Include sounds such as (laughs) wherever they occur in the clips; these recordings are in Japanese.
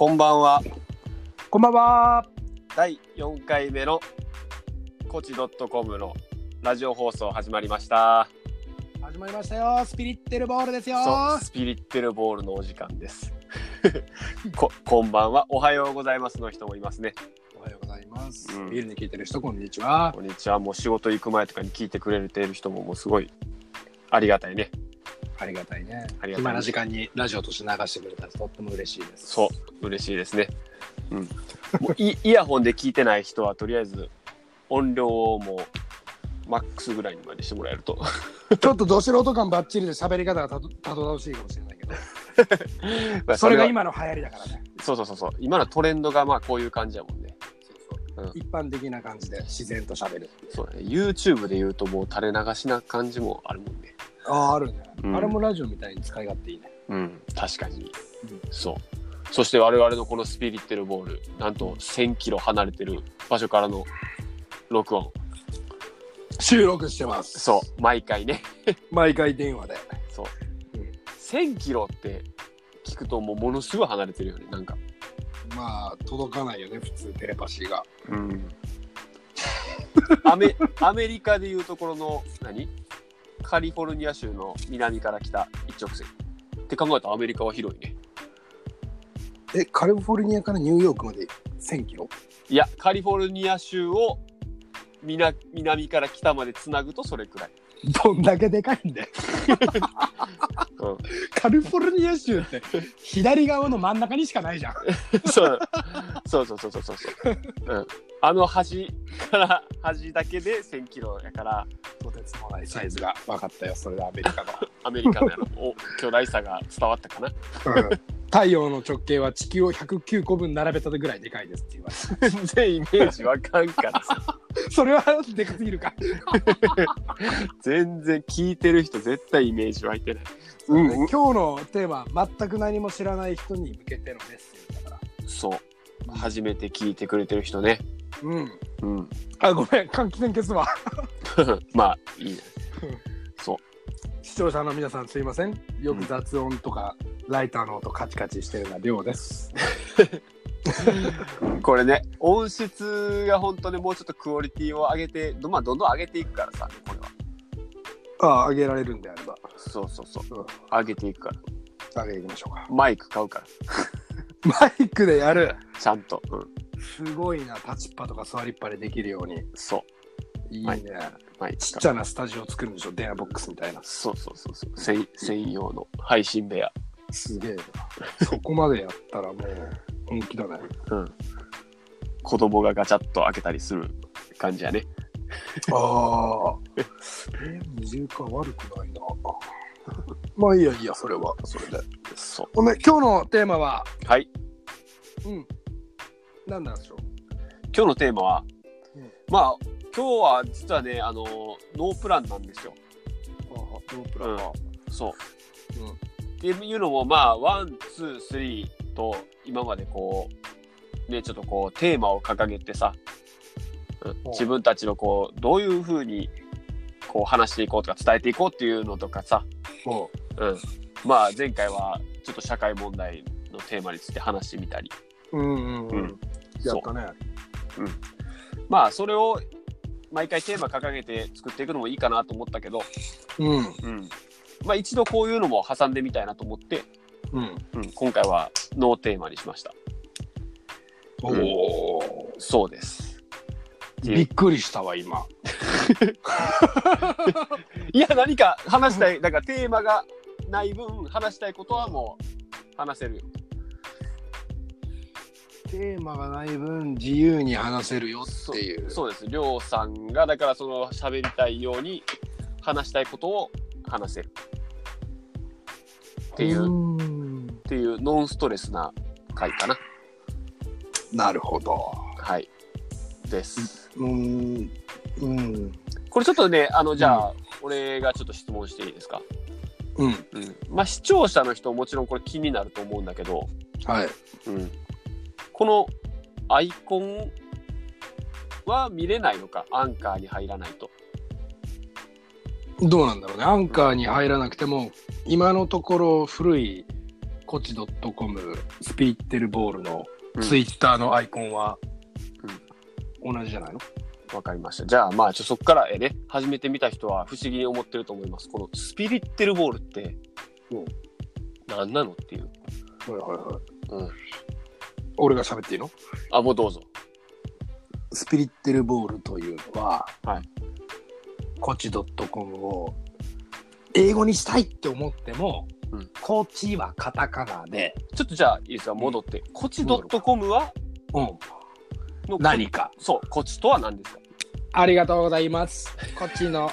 こんばんは。こんばんは。第4回目のコチドットコムのラジオ放送始まりました。始まりましたよ。スピリッテルボールですよ。そう、スピリッテルボールのお時間です。(laughs) こ、こんばんは。おはようございますの人もいますね。おはようございます。うんビールに聞いてる人、こんにちは。こんにちは。もう仕事行く前とかに聞いてくれてる人ももうすごいありがたいね。ありがたいね。ありがたい暇な時間にラジオとして流してくれたらとっても嬉しいです。そう、嬉しいですね。うん。(laughs) もうイイヤホンで聞いてない人はとりあえず音量をもうマックスぐらいにまでしてもらえると。(laughs) ちょっとど素人感ばっちりで喋り方がたどたどたどしいかもしれないけど、(laughs) それが今の流行りだからね。そうそうそうそう今のトレンドがまあこういう感じやもんねうん。一般的な感じで自然と喋る。そうだね。YouTube で言うともう垂れ流しな感じもあるもんね。ああ、あるね、うん。あれもラジオみたいに使い勝手いいね。うん。確かに、うん。そう。そして我々のこのスピリッテルボールなんと1000キロ離れてる場所からの録音。収録してます。そう。毎回ね。(laughs) 毎回電話で。そう、うん。1000キロって聞くともうものすごい離れてるよねなんかまあ、届かないよね、普通テレパシーが。うん。アメアメリカでいうところの何？カリフォルニア州の南から北一直線。って考えたらアメリカは広いね。え、カリフォルニアからニューヨークまで1000キロ？いやカリフォルニア州を南南から北までつなぐとそれくらい、どんだけでかいんだよ。(laughs) うん、カリフォルニア州って左側の真ん中にしかないじゃん。(laughs) そう。そうそうそうそうそう。そう、うん、あの端から端だけで1000キロやからとてつもないサイズが分かったよ、それでアメリカの。(laughs) アメリカのやろ。お巨大さが伝わったかな太陽の直径は地球を109個分並べたぐらいでかいですって言われ全然イメージわかんから。(laughs) それはでかすぎるか。(laughs) 全然聞いてる人絶対イメージ湧いてない。うん今日のテーマ、全く何も知らない人に向けてのメッセージだから。そう。初めて聞いてくれてる人ね。うん。うん。あ、ごめん、換気扇消すわ。(laughs) まあ、いいね。視聴者の皆さんすいません。よく雑音とか、ライターの音カチカチしてるのは量です。(laughs) これね、音質が本当にもうちょっとクオリティを上げて、どまあ、どんどん上げていくからさ、これは。ああ、上げられるんであれば。そうそうそう。うん上げていくから。上げていきましょうか。マイク買うから。(laughs) マイクでやる。ちゃんと。うん。すごいな、立ちっぱとか座りっぱでできるように。そう。いいね。はいちっちゃなスタジオ作るんでしょ、電話ボックスみたいな。そうそうそうそう。専専用の配信部屋。すげえな。そこまでやったらもう本気だね。うん。子供がガチャッと開けたりする感じやね。ああ。えー、二重化悪くないな。まあいいやいいや、それは。それで。そほんで、今日のテーマは、う。はい。うん。何なんでしょう？今日のテーマは、うんまあ今日は実はねあのノープランなんですよ。ああ、ノープランか。そう。うんっていうのもまあ one two three と今までこうねちょっとこうテーマを掲げてさ、うん自分たちのこうどういうふうにこう話していこうとか伝えていこうっていうのとかさ、もうん、まあ前回はちょっと社会問題のテーマについて話してみたりう。うんうんううんん。やったね。まあそれを毎回テーマ掲げて作っていくのもいいかなと思ったけど、うん。うん、まあ一度こういうのも挟んでみたいなと思って、うん。うん、今回はノーテーマにしました。おお。そうです。びっくりしたわ、今。(laughs) いや何か話したい、なんかテーマがない分話したいことはもう話せるよ。テーマがない分、自由に話せるよっていう。そうです。りょうさんがだからその喋りたいように話したいことを話せる。っていう、っんていうノンストレスな回かな。なるほど。はい。です。うん。うん。これちょっとね、あの、じゃあ、俺がちょっと質問していいですか？うん。うん。まあ、視聴者の人もちろんこれ気になると思うんだけど、はい。うん。このアイコンは見れないのか、アンカーに入らないと。どうなんだろうね。アンカーに入らなくても、今のところ古いコチ .com スピリッテルボールのうんツイッターのアイコンは、同じじゃないの？わかりました。じゃあ、まあ、ちょそこからえね、始めてみた人は不思議に思ってると思います。このスピリッテルボールってうん、何なのっていう。はいはいはい。うん。俺が喋っていいの？あ、もうどうぞ。スピリッテルボールというのは、はいコチ .com を英語にしたいって思っても、うんコチはカタカナで、ちょっとじゃあ、いいですか、戻って。コチ .com は？うん、の何か。そう、コチとは何ですか？ありがとうございます。こっちの、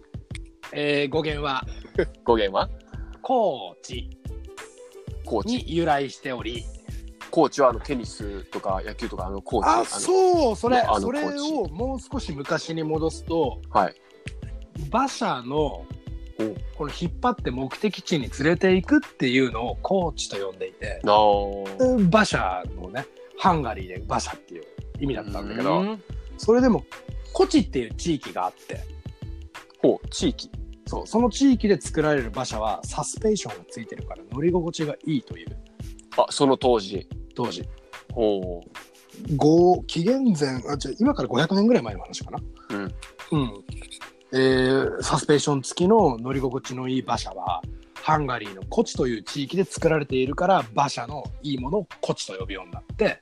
(laughs) えー語源は、(laughs) 語源は？コーチコーチ。に由来しており、コーチはあのテニスとか野球とかあのコーチ。あ、のそう、それそれをもう少し昔に戻すと、はい。馬車のおこの引っ張って目的地に連れていくっていうのをコーチと呼んでいて、馬車のね、ハンガリーで馬車っていう意味だったんだけど、うんそれでも、コチっていう地域があって、ほう、地域。そう、その地域で作られる馬車はサスペンションがついてるから乗り心地がいいという、あ、その当時。当時。ほ5紀元前あじゃあ今から500年ぐらい前の話かなう。うん。うんえーサスペンション付きの乗り心地のいい馬車はハンガリーのコチという地域で作られているから馬車のいいものをコチと呼ぶようになって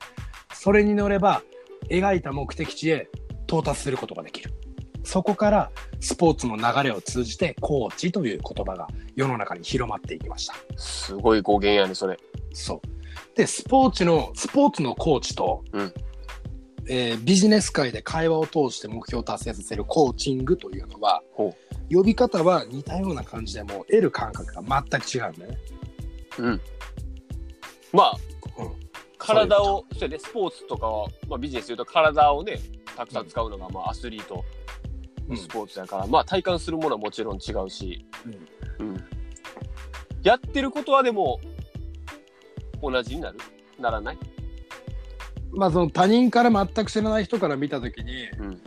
それに乗れば描いた目的地へ到達することができるそこからスポーツの流れを通じてコーチという言葉が世の中に広まっていきましたすごい語源やね、それ。そう。で、スポーツの、スポーツのコーチと、うんえービジネス界で会話を通して目標を達成させるコーチングというのは、ほ呼び方は似たような感じでも、得る感覚が全く違うんだよね。う。うん。まあ、うん体を、そうやね、スポーツとかは、まあビジネスで言うと体をね、たくさん使うのが、まあアスリートうんスポーツだから、まあ体感するものはもちろん違うし、うんうん。やってることはでも、同じになる？ならない？まあ、その他人から全く知らない人から見たときに、うん。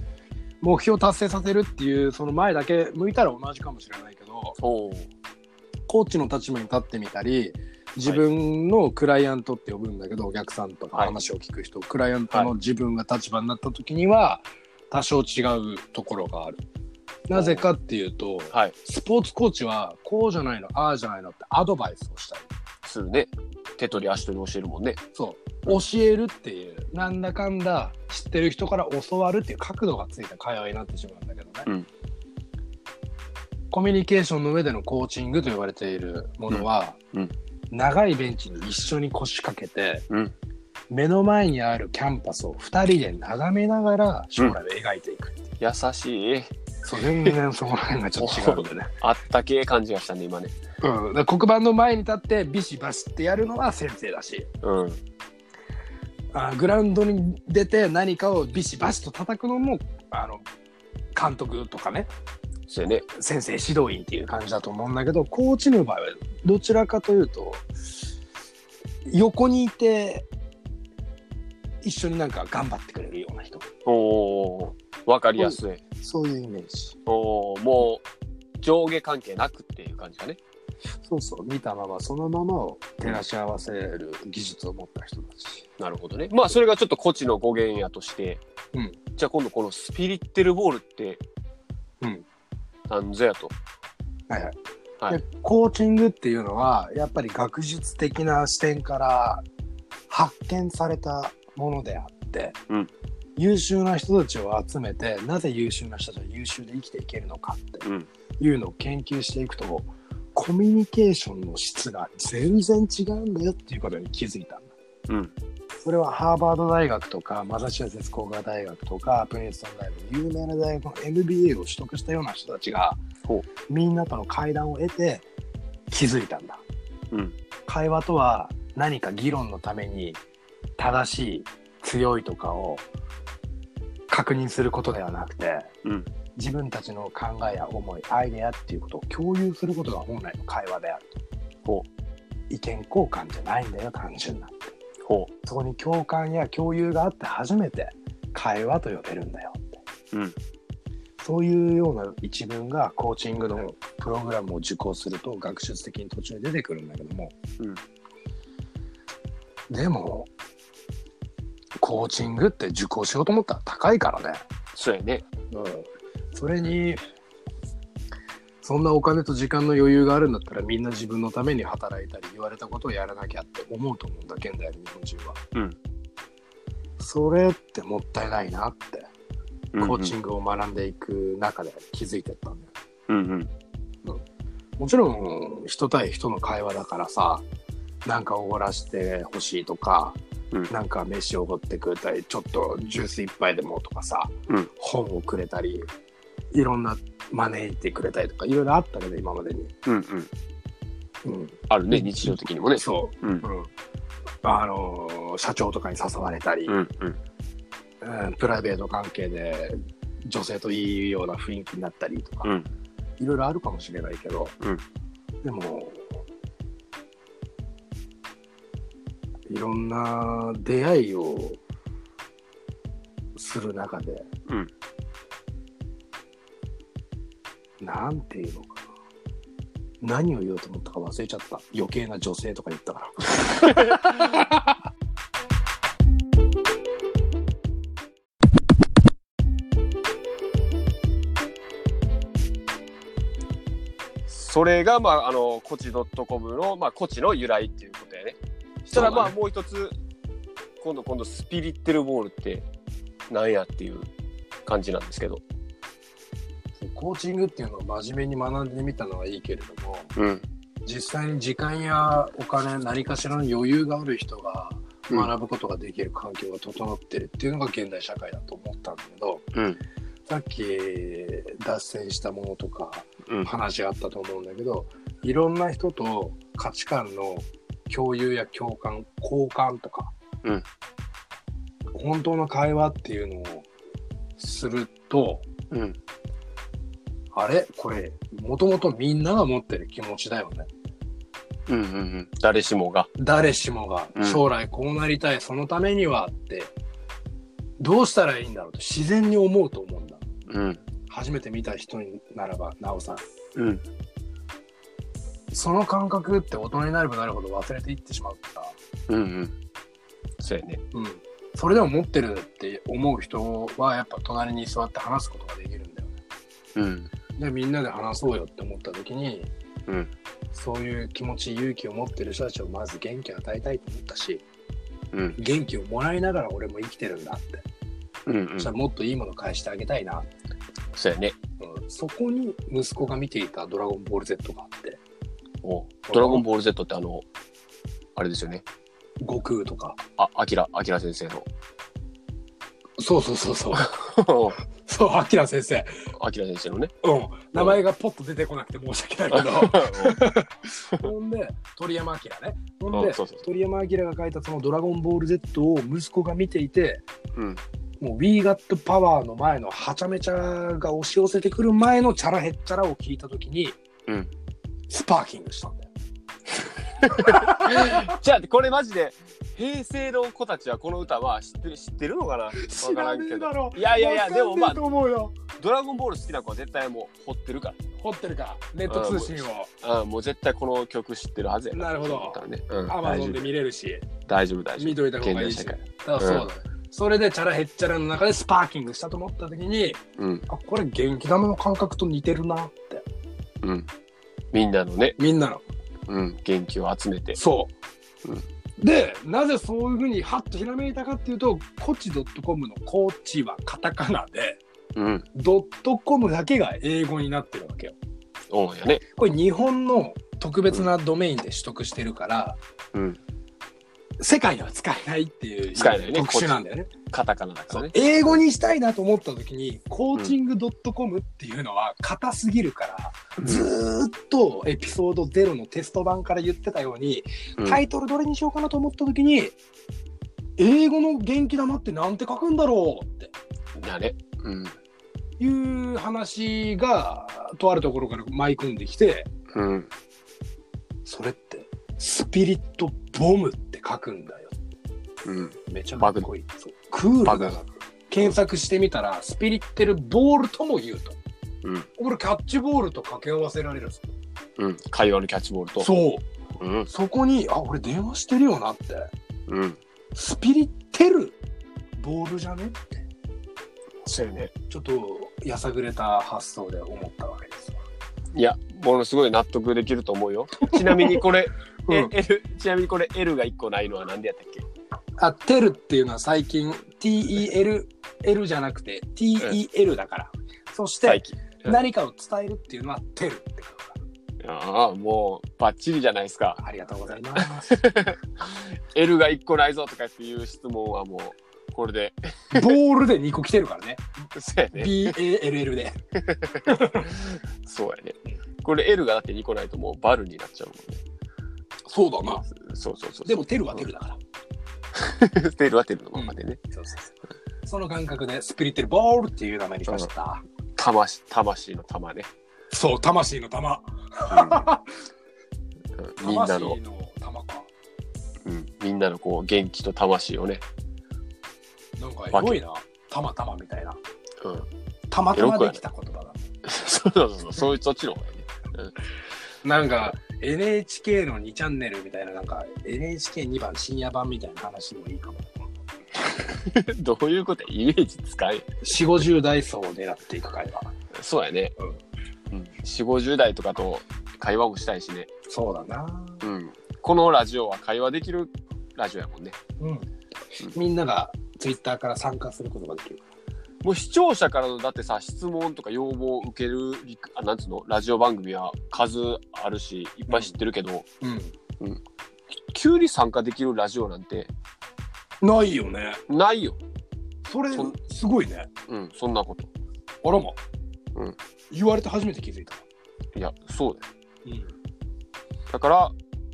目標を達成させるっていう、その前だけ向いたら同じかもしれないけど。コーチの立場に立ってみたり、自分のクライアントって呼ぶんだけど、お客さんとかはい話を聞く人、クライアントの自分が立場になった時には、多少違うところがある。なぜかっていうと、はい。スポーツコーチは、こうじゃないの、ああじゃないのってアドバイスをしたり、するね。手取り足取り教えるもんね。そう、教えるっていう、なんだかんだ知ってる人から教わるっていう角度がついた会話になってしまうんだけどね。うんコミュニケーションの上でのコーチングと言われているものは、うんうん長いベンチに一緒に腰掛けて、うん目の前にあるキャンパスを2人で眺めながら将来を描いていく。優しい。そう全然そこら辺がちょっと違うんでね。(laughs) あったけえ感じがしたね、今ね。うん、だから黒板の前に立ってビシバシってやるのは先生だしうん。あグラウンドに出て何かをビシバシと叩くのもあの監督とかねそうやね。先生指導員っていう感じだと思うんだけどコーチの場合はどちらかというと横にいて一緒になんか頑張ってくれるような人おお、わかりやすい。そういうイメージおお、もう上下関係なくっていう感じだね。そうそう見たままそのままを照らし合わせる技術を持った人たちなるほどね。まあそれがちょっとコチの語源やとして、うんじゃあ今度このスピリッテルボールって、うん、なんぞやと。はいはいはいでコーチングっていうのはやっぱり学術的な視点から発見されたものであって、うん優秀な人たちを集めてなぜ優秀な人たちは優秀で生きていけるのかってうん。いうのを研究していくとコミュニケーションの質が全然違うんだよっていうことに気づいたんだ。うん。それはハーバード大学とかマサチューセッツ工科大学とかプリンストン大学有名な大学の MBA を取得したような人たちがほみんなとの会談を得て気づいたんだうん。会話とは何か議論のために正しい強いとかを確認することではなくてうん。自分たちの考えや思いアイデアっていうことを共有することが本来の会話であるとほ意見交換じゃないんだよ単純なほそこに共感や共有があって初めて会話と呼べるんだよってう。うん。そういうような一文がコーチングのプログラムを受講すると学術的に途中で出てくるんだけども、うんでもコーチングって受講しようと思ったら高いからね。そうやね。うん。それにそんなお金と時間の余裕があるんだったらみんな自分のために働いたり言われたことをやらなきゃって思うと思うんだ現代の日本人は。うん。それってもったいないなってコーチグ。ングを学んでいく中で気づいてったんだよ。うんうん。もちろん人対人の会話だからさなんかおごらしてほしいとか、うんなんか飯をおごってくれたりちょっとジュース一杯でもとかさ、うん本をくれたりいろんな招いてくれたりとかいろいろあったけど今までに、うんうん。うん、あるね、日常的にもね。そう、うん。うん、あのー社長とかに誘われたり、うんうん。うんプライベート関係で女性といいような雰囲気になったりとか、うん。いろいろあるかもしれないけど、うんでもいろんな出会いをする中で、うんなんていうのかな何を言おうと思ったか忘れちゃった余計な女性とか言ったからそれが、まあ、あの、コチドットコムの、まあ、コチの由来っていうことやね。そしたら、まあ、もう一つ、今度、今度、スピリッテルボールって、なんやっていう感じなんですけど。コーチングっていうのを真面目に学んでみたのはいいけれどもうん。実際に時間やお金何かしらの余裕がある人がうん学ぶことができる環境が整ってるっていうのが現代社会だと思ったんだけどうん。さっき脱線したものとかうん。話があったと思うんだけどいろんな人と価値観の共有や共感交換とか、うん本当の会話っていうのをするとうん。あれ？これもともとみんなが持ってる気持ちだよね。うん。うん。うん。誰しもが。誰しもがうん将来こうなりたい、そのためにはってどうしたらいいんだろうと自然に思うと思うんだうん。初めて見た人にならばなおさんうん。その感覚って大人になればなるほど忘れていってしまうから、うん。うん。そうやね。うん、それでも持ってるって思う人はやっぱ隣に座って話すことができるんだよねうん。でみんなで話そうよって思った時にうん。そういう気持ち勇気を持ってる人たちをまず元気を与えたいと思ったしうん。元気をもらいながら俺も生きてるんだってうん。うんそしたらもっといいもの返してあげたいな、そうやね。うん、そこに息子が見ていた「ドラゴンボール Z」があっておドラゴンボール Z ってあの、あれですよね。悟空とかあ、アキラ、アキラ先生の。そうそうそうそう (laughs) そうアキラ先生。アキラ先生のね。うん。名前がポッと出てこなくて申し訳ないけど。(laughs) ほんで鳥山明ね。ほんでそうそう鳥山明が書いたその「ドラゴンボール Z」を息子が見ていてうん。もう We Got Power の前のはちゃめちゃが押し寄せてくる前のチャラヘッチャラを聞いたときに、うん。スパーキングしたんだよ。(laughs) じゃあ、これマジで、平成の子たちはこの歌は知ってる、知ってるのかな？わからんけど。ろいやいやいや、でもまあ。ドラゴンボール好きな子は絶対もう掘ってるか掘ってるから、ネット通信をら。うん、もう絶対この曲知ってるはずやなるほど思ったらね。うん、Amazon 大丈夫。で見れるし、大丈夫、大丈夫。見といた方がいいし。現代だからそうだね。それでチャラヘッチャラの中でスパーキングしたと思ったときに、うん、あ、これ元気玉の感覚と似てるなって。うん。みんなのね、みんなの。うん、元気を集めて。そう。うんで、なぜそういうふうにハッとひらめいたかっていうと、コチ .com のコーチはカタカナで、うん、ドットコムだけが英語になってるわけよ。おうやね。これ日本の特別なドメインで取得してるから、うん、世界では使えないっていう使えないね。特殊なんだよね。カタカナだからね。英語にしたいなと思った時に、コーチングドットコムっていうのは硬すぎるから、ずーっとエピソード0のテスト版から言ってたように、うん。タイトルどれにしようかなと思った時に、英語の元気玉ってなんて書くんだろうって。だね。うん、いう話が、とあるところから舞い込んできて、うん、それってスピリットボムって書くんだよ。うん。めちゃかっこいい。そうクールだな。検索してみたら、スピリッテルボールとも言うと。うん、これキャッチボールと掛け合わせられるぞ。うん。会話のキャッチボールと。そう。うん、そこに、あ、俺電話してるよなって。うん。スピリテルボールじゃねってそうやね。ちょっとやさぐれた発想で思ったわけですわいや、ものすごい納得できると思うよ。ちなみにこれ、えうん L ちなみにこれ L が1個ないのはなんでやったっけ？あテルっていうのは最近 TEL L じゃなくて TEL だから、そして最近。うん何かを伝えるっていうのはテルってことだああ、もうバッチリじゃないですか。ありがとうございます。(laughs) L が1個ないぞとかっていう質問はもう、これで、ボールで2個来てるからね。(laughs) そうやね。BALL で。(laughs) そうやね。これ L がだって2個ないともうバルになっちゃうもんね。そうだな。そうそうそう。でもテルはテルだから。(laughs) テルはテルのままでね。そうそうそうその感覚でスピリテルボールっていう名前にしました。魂、魂の玉ね。そう、魂の玉。うんみんなの、魂の玉か。うん、みんなのこう元気と魂をね。なんかエロいな。玉玉みたいな。うん。たまたまできた言葉だ。(laughs) そうそうそう、そういうそっちの方がいいね。なんか NHK の2チャンネルみたいな、なんか NHK2 番深夜版みたいな話もいいかも。(laughs) どういうこと？やイメージ使え。4、50代層を狙っていく会話。そうやね。うん。4、50代とかと会話もしたいしね。そうだな。うん。このラジオは会話できるラジオやもんね。うん。みんなが Twitter から参加することができる。もう視聴者からのだってさ質問とか要望を受けるあなんつうのラジオ番組は数あるしいっぱい知ってるけど、うん。急に参加できるラジオなんてないよね。ないよ。それすごいね。うん、そんなこと。あらま。うん。言われて初めて気づいた。いや、そうだよ。うん。だから、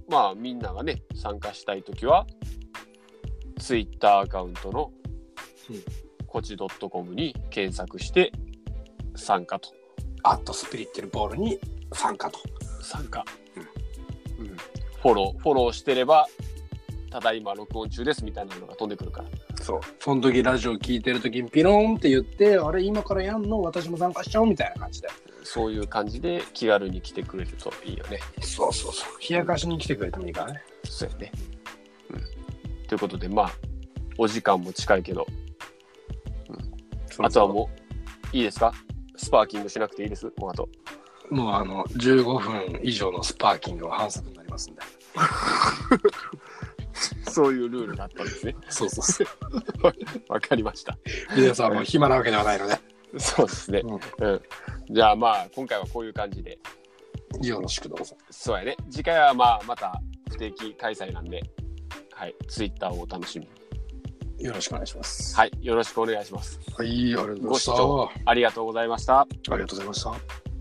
まあみんながね、参加したいときは、ツイッターアカウントのうん、こち .com に検索して、参加と。アットスピリッテルボールに参加と。参加。うん。フォロー、フォローしてれば、ただいま録音中ですみたいなのが飛んでくるから。そう。その時ラジオ聞いてる時にピローンって言って、あれ今からやんの？私も参加しちゃおうみたいな感じで。そういう感じで気軽に来てくれるといいよね。そうそうそう。冷やかしに来てくれてもいいからね。そうやね。うん。ということで、まあ、お時間も近いけど、あとはもう、いいですか？スパーキングしなくていいです？もうあと。う、もうあの、15分以上のスパーキングは反則になりますんで。(laughs) そういうルールがあったんですね。そうそうそう。(laughs) わかりました。皆さんも暇なわけではないので、そうですね。ううん。じゃあまあ、今回はこういう感じで。ん、よろしくどうぞ。そうやね。次回はまあ、また不定期開催なんで、はい。ツイッターをお楽しみに。よろしくお願いします。はい。よろしくお願いします。はい、ありがとうございました。ご視聴ありがとうございました。ありがとうございました。